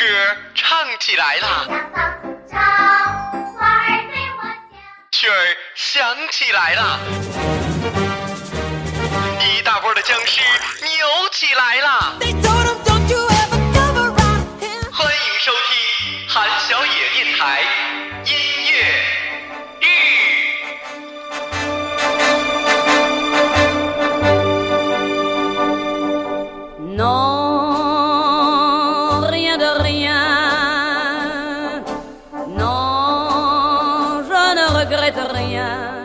歌唱起来啦，长花儿对我笑。曲儿响起来啦，一大波的僵尸扭起来啦。Regrette rien.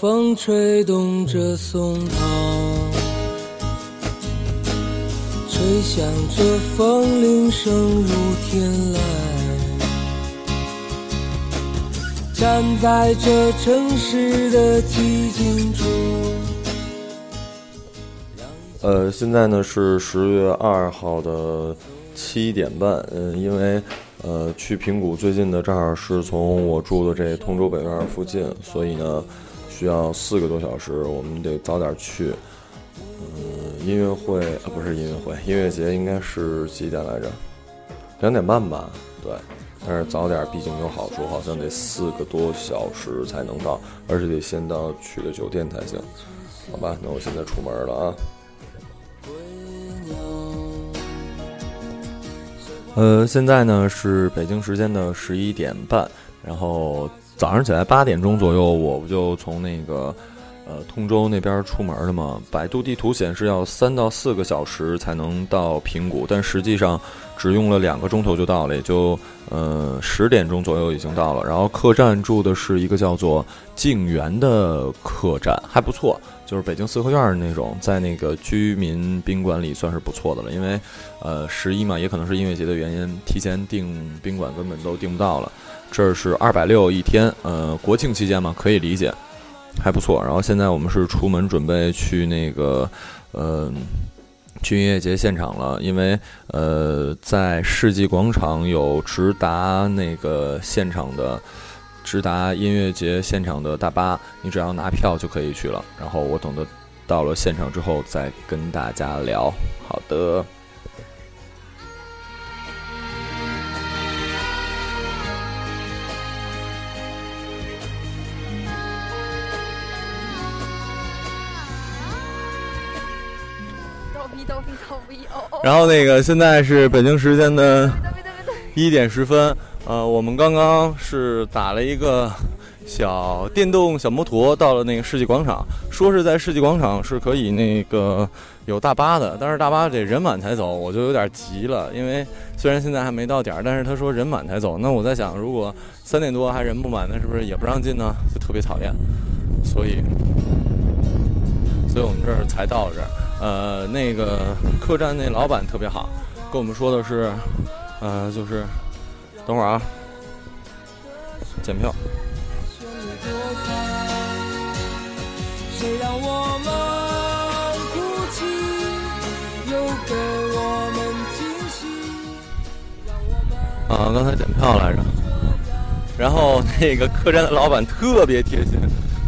风吹动着松涛，吹响着风铃声如天籁。站在这城市的寂静处。呃，现在呢是十月二号的七点半，嗯，因为呃去平谷最近的这儿是从我住的这通州北院附近，所以呢需要四个多小时，我们得早点去。嗯，音乐会啊不是音乐会，音乐节应该是几点来着？两点半吧，对。但是早点毕竟有好处，好像得四个多小时才能到，而且得先到去的酒店才行。好吧，那我现在出门了啊。呃，现在呢是北京时间的十一点半，然后早上起来八点钟左右，我不就从那个呃通州那边出门了吗？百度地图显示要三到四个小时才能到平谷，但实际上只用了两个钟头就到了，也就呃十点钟左右已经到了。然后客栈住的是一个叫做静园的客栈，还不错，就是北京四合院那种，在那个居民宾馆里算是不错的了，因为。呃，十一嘛，也可能是音乐节的原因，提前订宾馆根本都订不到了。这是二百六一天，呃，国庆期间嘛，可以理解，还不错。然后现在我们是出门准备去那个，呃，去音乐节现场了，因为呃，在世纪广场有直达那个现场的。直达音乐节现场的大巴，你只要拿票就可以去了。然后我等到到了现场之后再跟大家聊。好的。然后那个现在是北京时间的！一点十分，呃，我们刚刚是打了一个小电动小摩托到了那个世纪广场，说是在世纪广场是可以那个有大巴的，但是大巴得人满才走，我就有点急了，因为虽然现在还没到点儿，但是他说人满才走，那我在想，如果三点多还人不满，那是不是也不让进呢？就特别讨厌，所以，所以我们这儿才到这儿。呃，那个客栈那老板特别好，跟我们说的是，呃，就是等会儿啊，检票。谁让我们哭泣，又给我们惊喜，啊，刚才检票来着，然后那个客栈的老板特别贴心，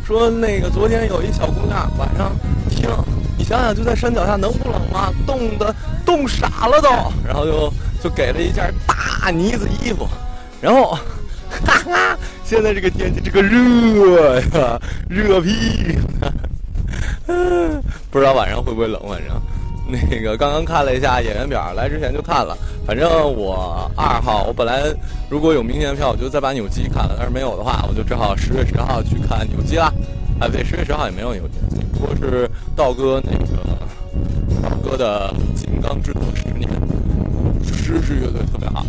说那个昨天有一小姑娘晚上听，想想就在山脚下能不冷吗？冻的冻傻了都，然后就就给了一件大呢子衣服，然后哈哈，现在这个天气这个热呀，热屁，不知道晚上会不会冷，反正。那个刚刚看了一下演员表，来之前就看了。反正我二号，我本来如果有明天的票，我就再把扭机看了，但是没有的话，我就只好十月十号去看扭机啦。啊，对，十月十号也没有邮局，不过是道哥那个道哥的《金刚制作十年》，十支乐队特别好。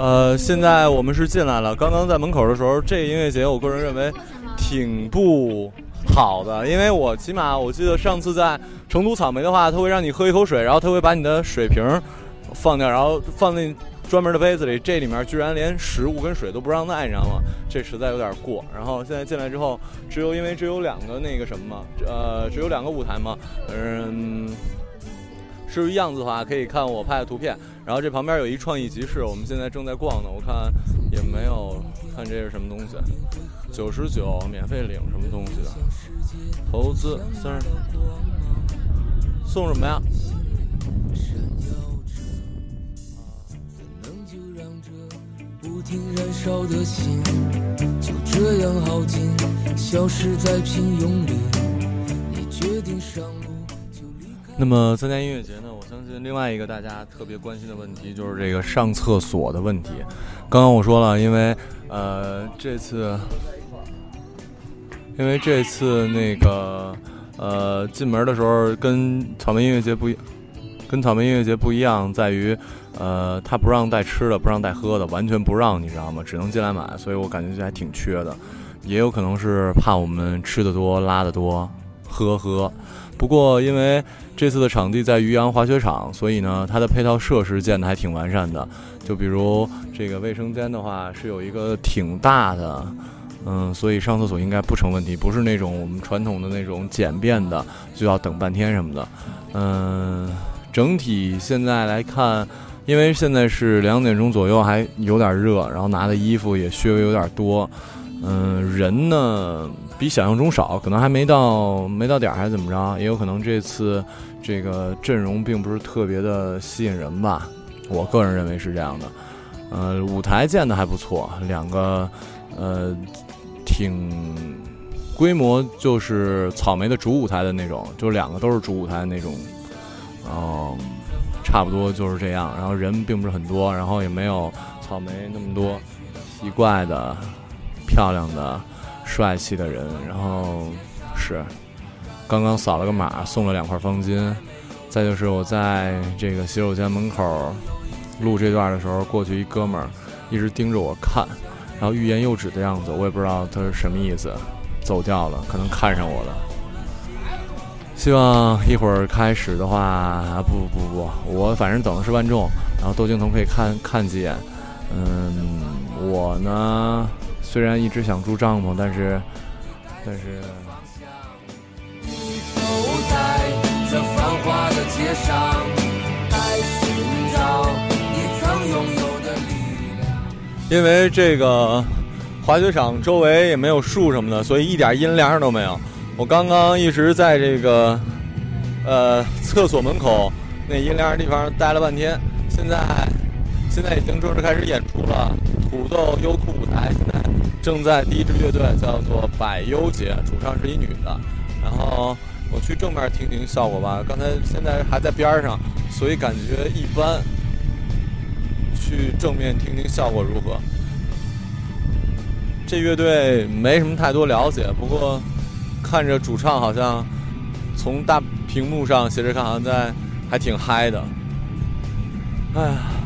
呃，现在我们是进来了。刚刚在门口的时候，这个音乐节我个人认为挺不好的，因为我起码我记得上次在成都草莓的话，他会让你喝一口水，然后他会把你的水瓶放掉，然后放进专门的杯子里。这里面居然连食物跟水都不让带，你知道吗？这实在有点过。然后现在进来之后，只有因为只有两个那个什么嘛，呃，只有两个舞台嘛，嗯。至于样子的话，可以看我拍的图片。然后这旁边有一创意集市，我们现在正在逛呢。我看也没有看这是什么东西，九十九免费领什么东西的？投资三十，送什么呀？不停燃烧的心，就这样耗尽，消失在平庸里。你决定上。那么参加音乐节呢？我相信另外一个大家特别关心的问题就是这个上厕所的问题。刚刚我说了，因为呃这次，因为这次那个呃进门的时候跟草莓音乐节不一，跟草莓音乐节不一样，在于呃他不让带吃的，不让带喝的，完全不让，你知道吗？只能进来买，所以我感觉就还挺缺的。也有可能是怕我们吃的多，拉的多，喝喝。不过，因为这次的场地在渔阳滑雪场，所以呢，它的配套设施建的还挺完善的。就比如这个卫生间的话，是有一个挺大的，嗯，所以上厕所应该不成问题，不是那种我们传统的那种简便的，就要等半天什么的。嗯，整体现在来看，因为现在是两点钟左右，还有点热，然后拿的衣服也稍微有点多。嗯，人呢比想象中少，可能还没到没到点儿，还是怎么着？也有可能这次这个阵容并不是特别的吸引人吧。我个人认为是这样的。呃，舞台建的还不错，两个呃挺规模就是草莓的主舞台的那种，就两个都是主舞台那种。嗯，差不多就是这样。然后人并不是很多，然后也没有草莓那么多奇怪的。漂亮的、帅气的人，然后是刚刚扫了个码，送了两块方巾。再就是我在这个洗手间门口录这段的时候，过去一哥们儿一直盯着我看，然后欲言又止的样子，我也不知道他是什么意思，走掉了，可能看上我了。希望一会儿开始的话，不不不，我反正等的是万众，然后窦靖童可以看看几眼。嗯，我呢？虽然一直想住帐篷，但是，但是。因为这个滑雪场周围也没有树什么的，所以一点阴凉都没有。我刚刚一直在这个呃厕所门口那阴凉的地方待了半天，现在现在已经正式开始演出了。土豆优酷舞台正在第一支乐队叫做百优姐，主唱是一女的。然后我去正面听听效果吧。刚才现在还在边上，所以感觉一般。去正面听听效果如何？这乐队没什么太多了解，不过看着主唱好像从大屏幕上斜着看，好像在还挺嗨的。哎呀。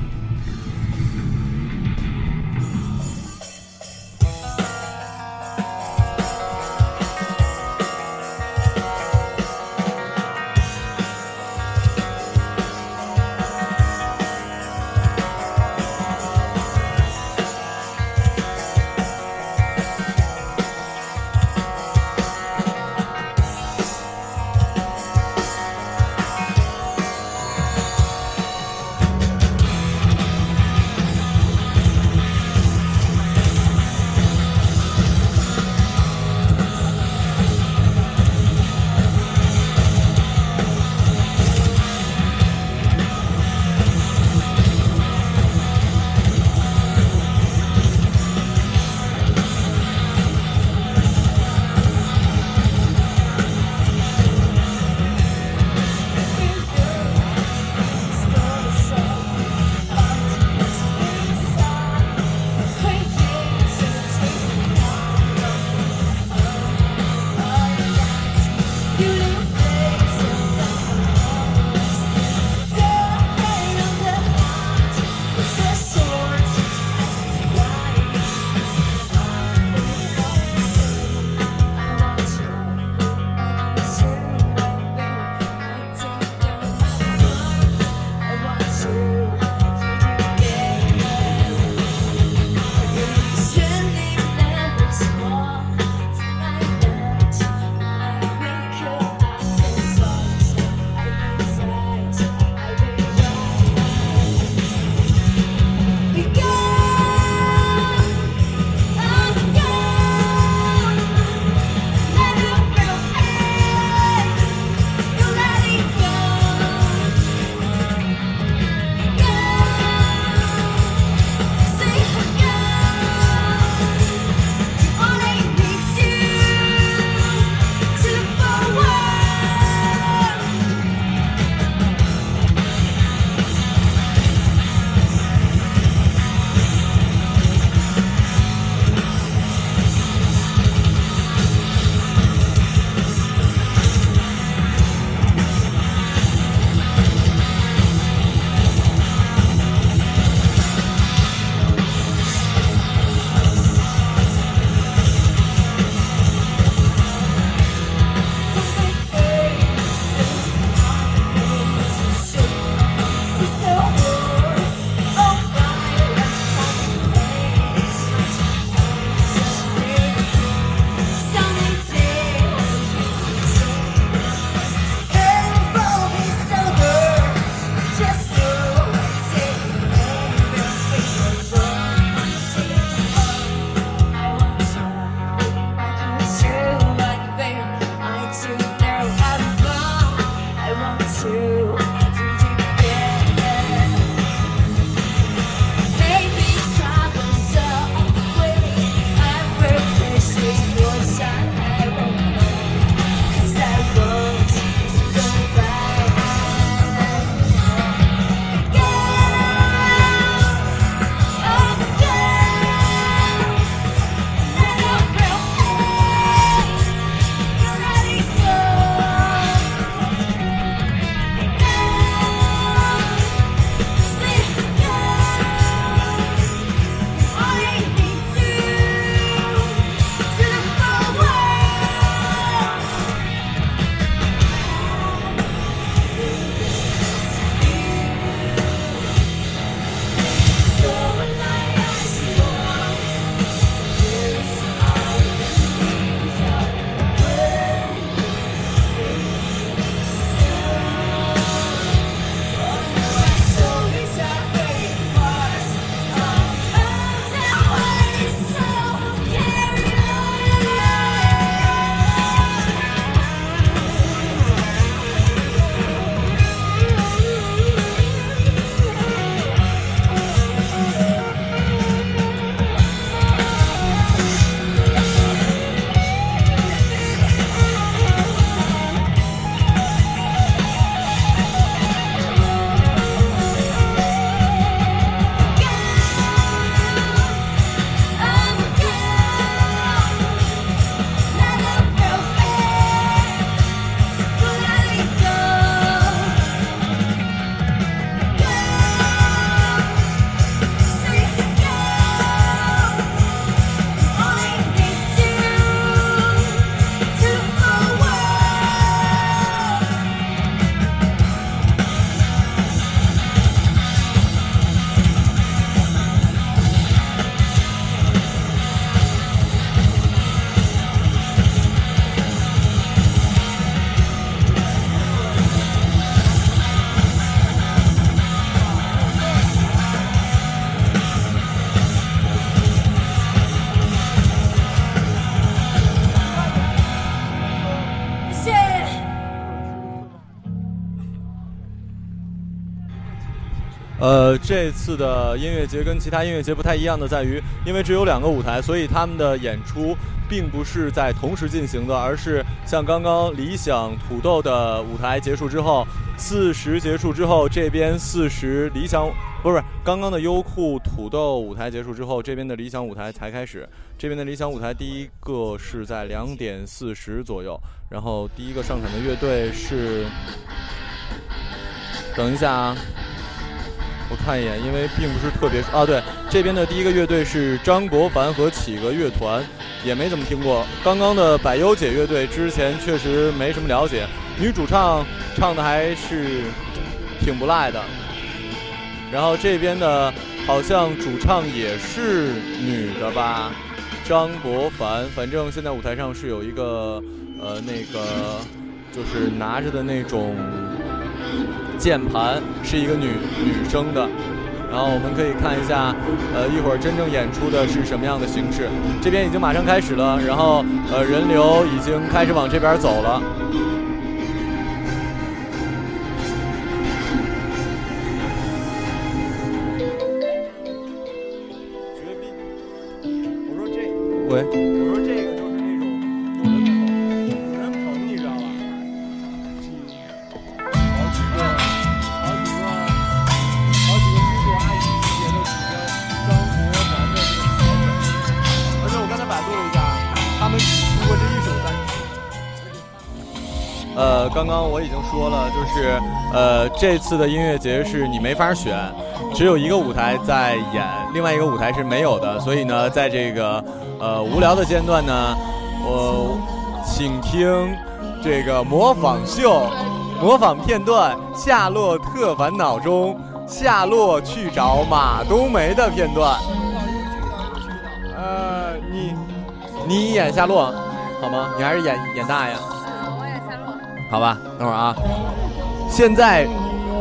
这次的音乐节跟其他音乐节不太一样的在于，因为只有两个舞台，所以他们的演出并不是在同时进行的，而是像刚刚理想土豆的舞台结束之后，四十结束之后，这边四十理想不是刚刚的优酷土豆舞台结束之后，这边的理想舞台才开始。这边的理想舞台第一个是在两点四十左右，然后第一个上场的乐队是，等一下啊。我看一眼，因为并不是特别啊。对，这边的第一个乐队是张国凡和企鹅乐团，也没怎么听过。刚刚的百优姐乐队之前确实没什么了解，女主唱唱的还是挺不赖的。然后这边的好像主唱也是女的吧，张国凡。反正现在舞台上是有一个呃那个就是拿着的那种。键盘是一个女女生的，然后我们可以看一下，呃，一会儿真正演出的是什么样的形式。这边已经马上开始了，然后呃，人流已经开始往这边走了。是呃，这次的音乐节是你没法选，只有一个舞台在演，另外一个舞台是没有的，所以呢，在这个呃无聊的间段呢，我请听这个模仿秀。模仿片段《夏洛特烦恼》中夏洛去找马冬梅的片段。呃，你你演夏洛好吗？你还是演演大爷？好吧，等会儿啊。现在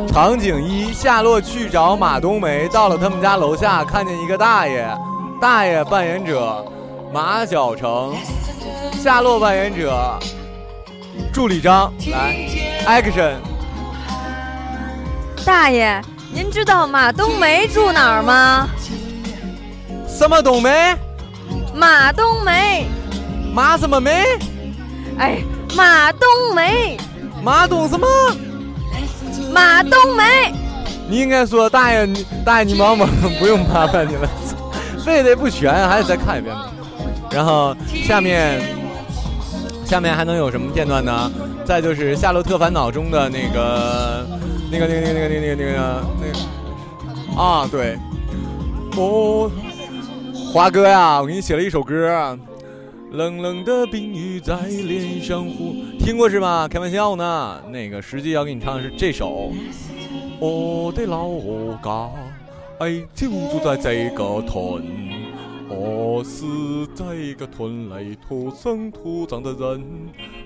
场景一：夏洛去找马冬梅，到了他们家楼下，看见一个大爷，大爷扮演者马晓成，夏洛扮演者助理张，来。Action！大爷，您知道马冬梅住哪儿吗？什么冬梅？马冬梅。马什么梅？哎，马冬梅。马冬什么？马冬梅。你应该说大爷，大爷你忙忙，不用麻烦你了。背的不全，还得再看一遍。然后下面，下面还能有什么片段呢？再就是《夏洛特烦恼》中的那个、那个、那个、那个、那个、那个、那个、那个啊，对，哦，华哥呀，我给你写了一首歌，冷冷的冰雨在脸上呼，听过是吧？开玩笑呢，那个实际要给你唱的是这首。我的老家，哎，就住在这个屯。我是这个屯里土生土长的人，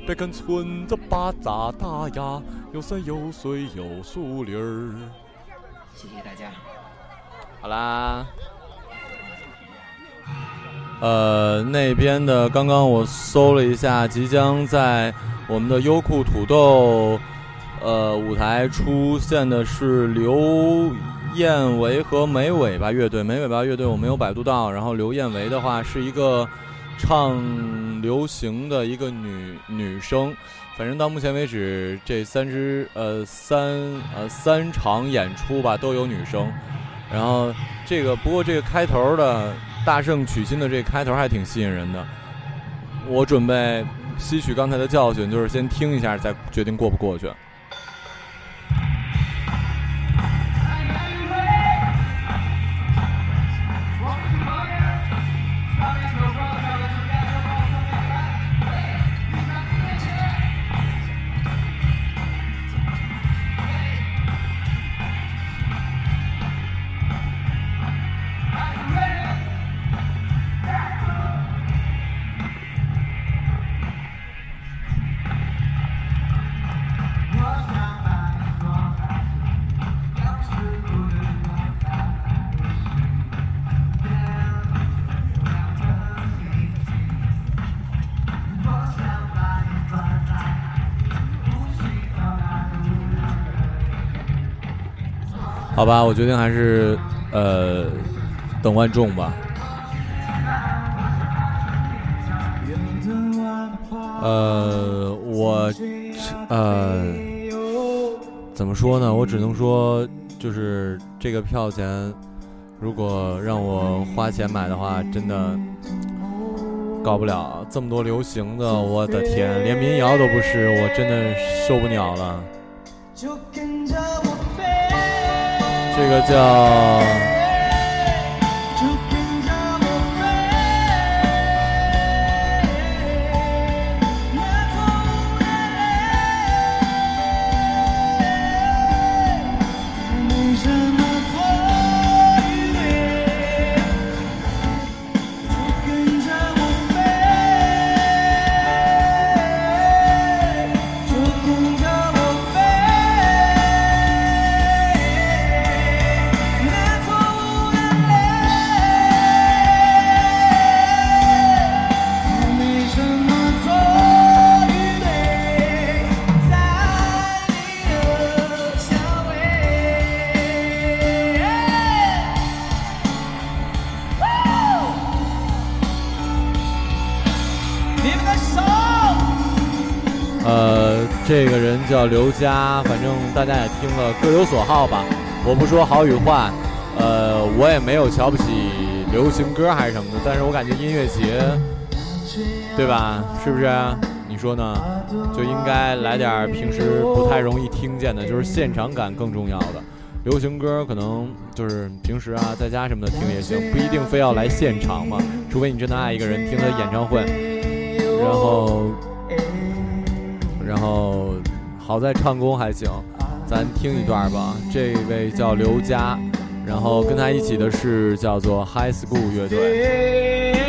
别看村子巴扎大呀，有山有水有树林儿。谢谢大家。好啦，呃，那边的刚刚我搜了一下，即将在我们的优酷土豆呃舞台出现的是刘。燕维和梅尾巴乐队，梅尾巴乐队我没有百度到。然后刘燕维的话是一个唱流行的一个女女生，反正到目前为止这三支呃三呃三场演出吧都有女生。然后这个不过这个开头的大圣娶亲的这个开头还挺吸引人的。我准备吸取刚才的教训，就是先听一下再决定过不过去。好吧，我决定还是呃等万众吧。呃，我呃怎么说呢？我只能说，就是这个票钱，如果让我花钱买的话，真的搞不了这么多流行的。我的天，连民谣都不是，我真的受不了了。这个叫。刘佳，反正大家也听了，各有所好吧。我不说好与坏，呃，我也没有瞧不起流行歌还是什么的，但是我感觉音乐节，对吧？是不是？你说呢？就应该来点平时不太容易听见的，就是现场感更重要的。流行歌可能就是平时啊，在家什么的听也行，不一定非要来现场嘛。除非你真的爱一个人，听他演唱会，然后。然后，好在唱功还行，咱听一段吧。这位叫刘佳，然后跟他一起的是叫做 High School 乐队。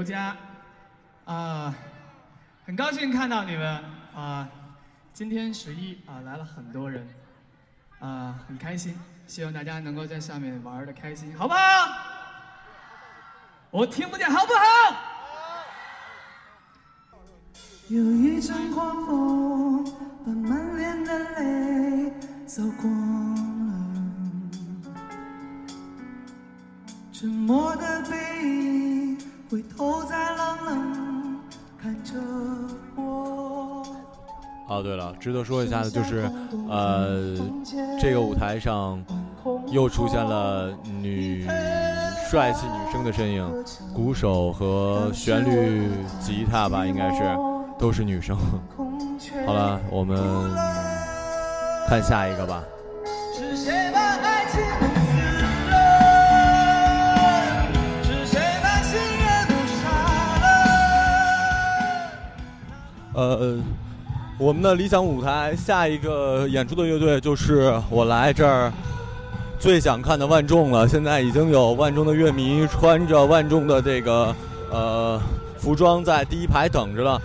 刘佳，啊，很高兴看到你们啊！今天十一啊，来了很多人，啊，很开心。希望大家能够在下面玩的开心，好不好？我听不见，好不好？有一阵狂风，把满脸的泪扫光了，沉默的背。回头再冷冷看着我。哦，对了，值得说一下的就是，呃，这个舞台上又出现了女帅气女生的身影，鼓手和旋律吉他吧，应该是都是女生。好了，我们看下一个吧。呃，我们的理想舞台下一个演出的乐队就是我来这儿最想看的万众了。现在已经有万众的乐迷穿着万众的这个呃服装在第一排等着了。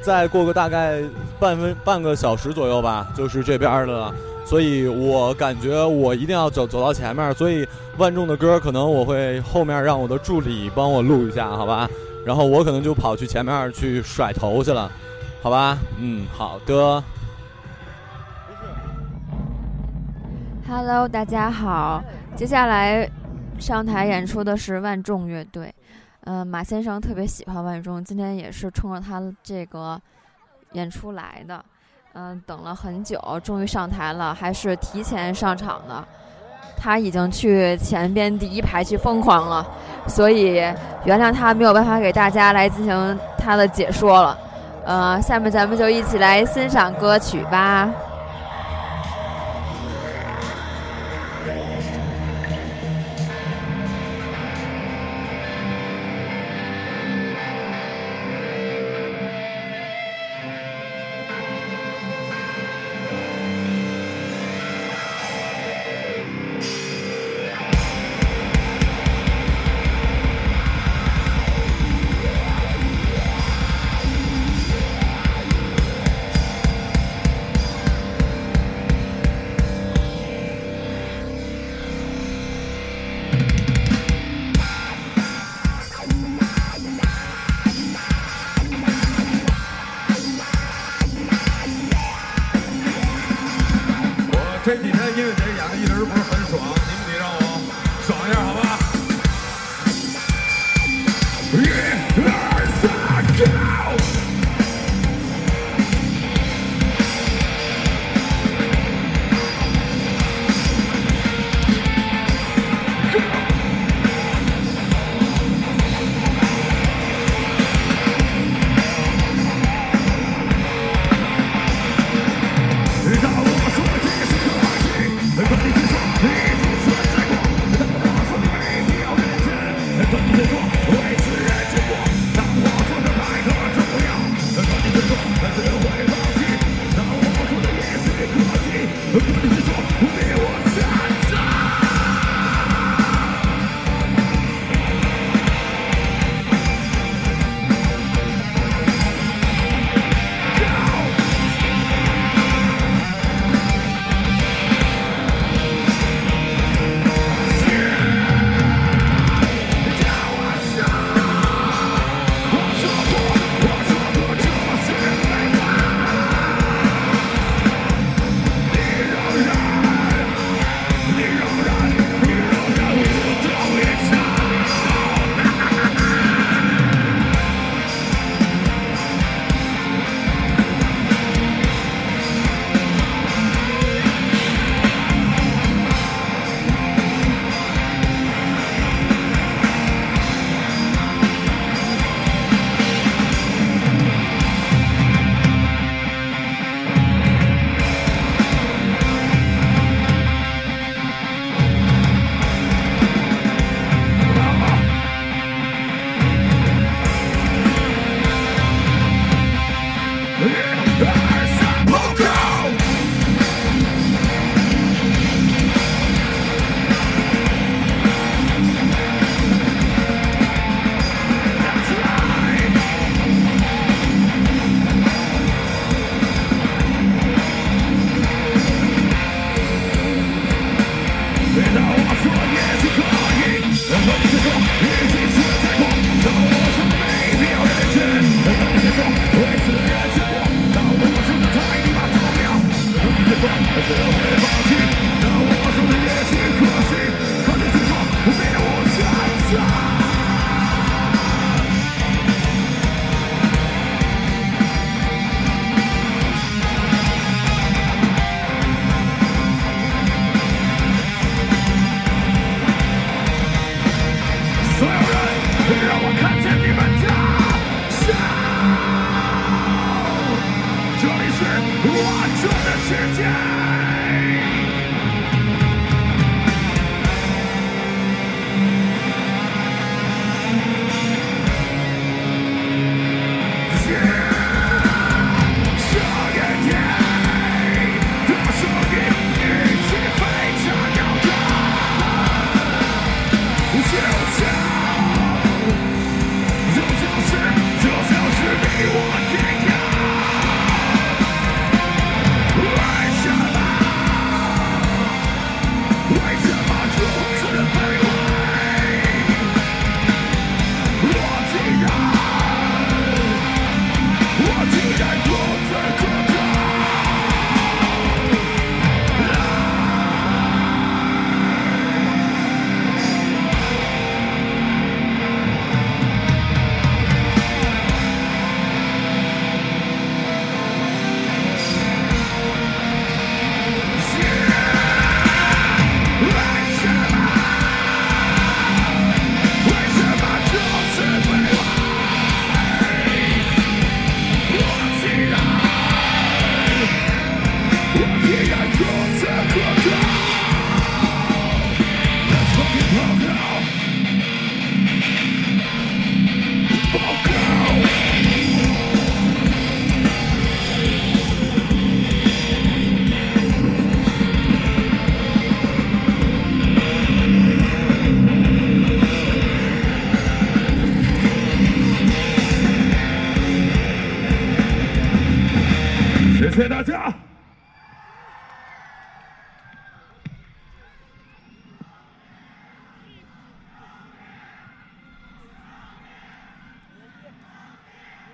再过个大概半分半个小时左右吧，就是这边的了。所以我感觉我一定要走走到前面，所以万众的歌可能我会后面让我的助理帮我录一下，好吧？然后我可能就跑去前面去甩头去了，好吧？嗯，好的。Hello，大家好，接下来上台演出的是万众乐队。嗯、马先生特别喜欢万众，今天也是冲着他这个演出来的。嗯、等了很久，终于上台了，还是提前上场的。他已经去前边第一排去疯狂了，所以原谅他没有办法给大家来进行他的解说了。呃，下面咱们就一起来欣赏歌曲吧。演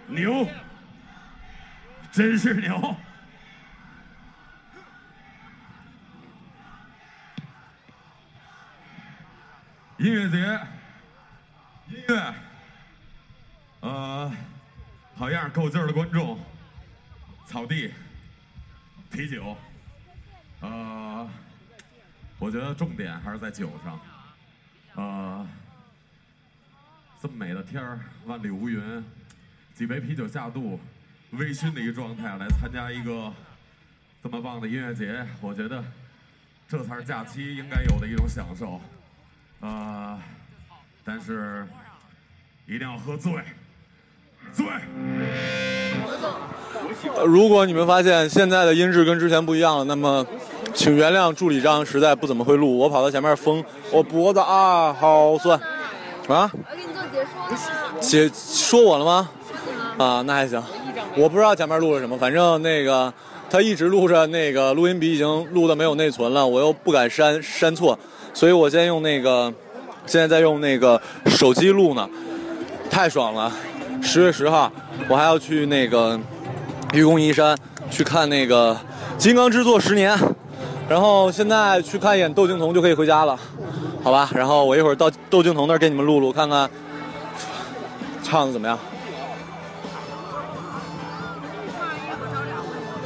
牛，真是牛！音乐节，音乐，呃，好样，够劲儿的观众，草地，啤酒，呃，我觉得重点还是在酒上，呃，这么美的天儿，万里无云，几杯啤酒下肚，微醺的一个状态来参加一个这么棒的音乐节，我觉得这才是假期应该有的一种享受。啊、但是一定要喝醉，醉。呃如果你们发现现在的音质跟之前不一样了，那么请原谅助理张实在不怎么会录，我跑到前面疯，我脖子啊好酸啊！我给你做解说了？解说我了吗？啊，那还行。我不知道前面录了什么，反正那个他一直录着那个录音笔已经录的没有内存了，我又不敢删删错，所以我先用那个，现在在用那个手机录呢，太爽了！十月十号我还要去那个愚公移山去看那个《金刚之作十年》，然后现在去看一眼窦靖童就可以回家了，好吧？然后我一会儿到窦靖童那儿给你们录录，看看唱的怎么样。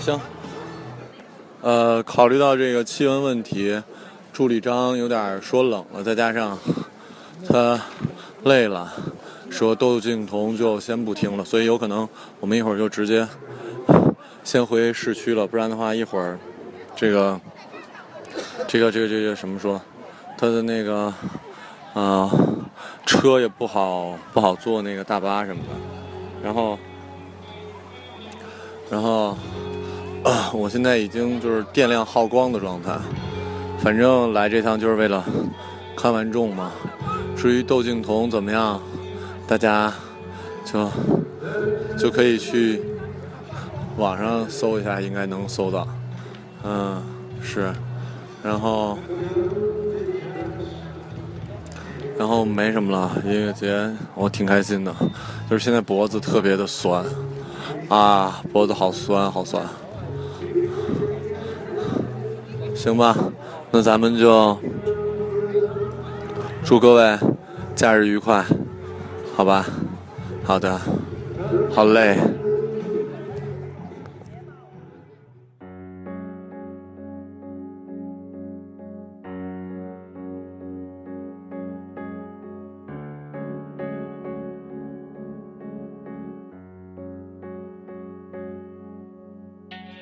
行，呃，考虑到这个气温问题，助理张有点说冷了，再加上他累了，说窦靖童就先不听了，所以有可能我们一会儿就直接先回市区了，不然的话一会儿这个这个这个这个什么说，他的那个啊、车也不好不好坐那个大巴什么的，然后然后。啊，我现在已经就是电量耗光的状态，反正来这趟就是为了看完众嘛。至于窦靖童怎么样，大家就就可以去网上搜一下，应该能搜到。嗯，是，然后然后没什么了。音乐节我挺开心的，就是现在脖子特别的酸啊，脖子好酸好酸。行吧，那咱们就祝各位假日愉快，好吧？好的，好嘞。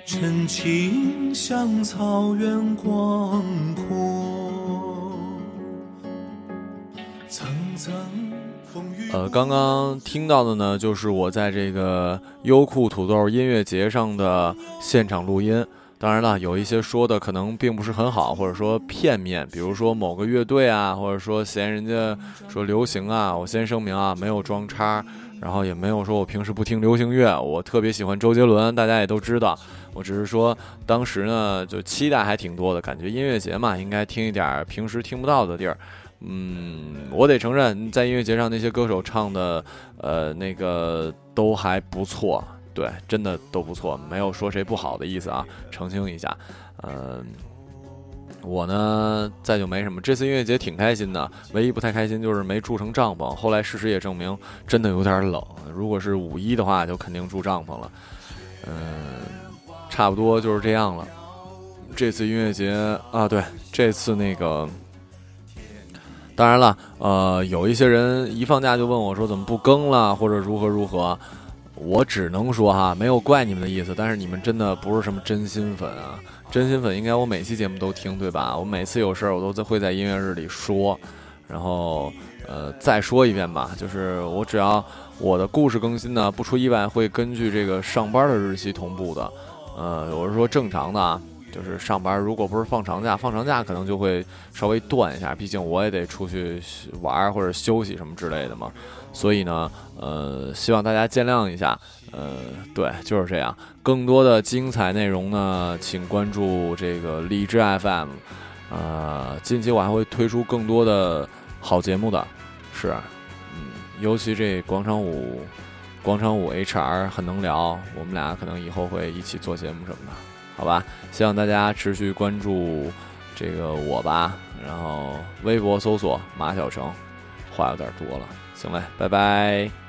真情像草原广阔，层层风雨。呃，刚刚听到的呢，就是我在这个优酷土豆音乐节上的现场录音。当然了，有一些说的可能并不是很好，或者说片面，比如说某个乐队啊，或者说嫌人家说流行啊。我先声明啊，没有装叉，然后也没有说我平时不听流行乐，我特别喜欢周杰伦，大家也都知道。我只是说当时呢，就期待还挺多的，感觉音乐节嘛，应该听一点平时听不到的地儿。嗯，我得承认，在音乐节上那些歌手唱的，呃，那个都还不错，对，真的都不错，没有说谁不好的意思啊，澄清一下。嗯、我呢，再就没什么。这次音乐节挺开心的，唯一不太开心就是没住成帐篷。后来事实也证明，真的有点冷。如果是五一的话，就肯定住帐篷了。嗯、差不多就是这样了。这次音乐节啊，对，这次那个。当然了，呃，有一些人一放假就问我说怎么不更了，或者如何如何。我只能说哈，没有怪你们的意思，但是你们真的不是什么真心粉啊！真心粉应该我每期节目都听对吧？我每次有事儿我都在会在音乐日里说，然后呃再说一遍吧，就是我只要我的故事更新呢，不出意外会根据这个上班的日期同步的。呃，我是说正常的啊，就是上班如果不是放长假，放长假可能就会稍微断一下，毕竟我也得出去玩或者休息什么之类的嘛。所以呢，呃，希望大家见谅一下。呃，对，就是这样。更多的精彩内容呢，请关注这个荔枝 FM。呃，近期我还会推出更多的好节目的，是，嗯，尤其这广场舞，广场舞 HR 很能聊，我们俩可能以后会一起做节目什么的，好吧？希望大家持续关注这个我吧，然后微博搜索马小成，话有点多了，行嘞，拜拜。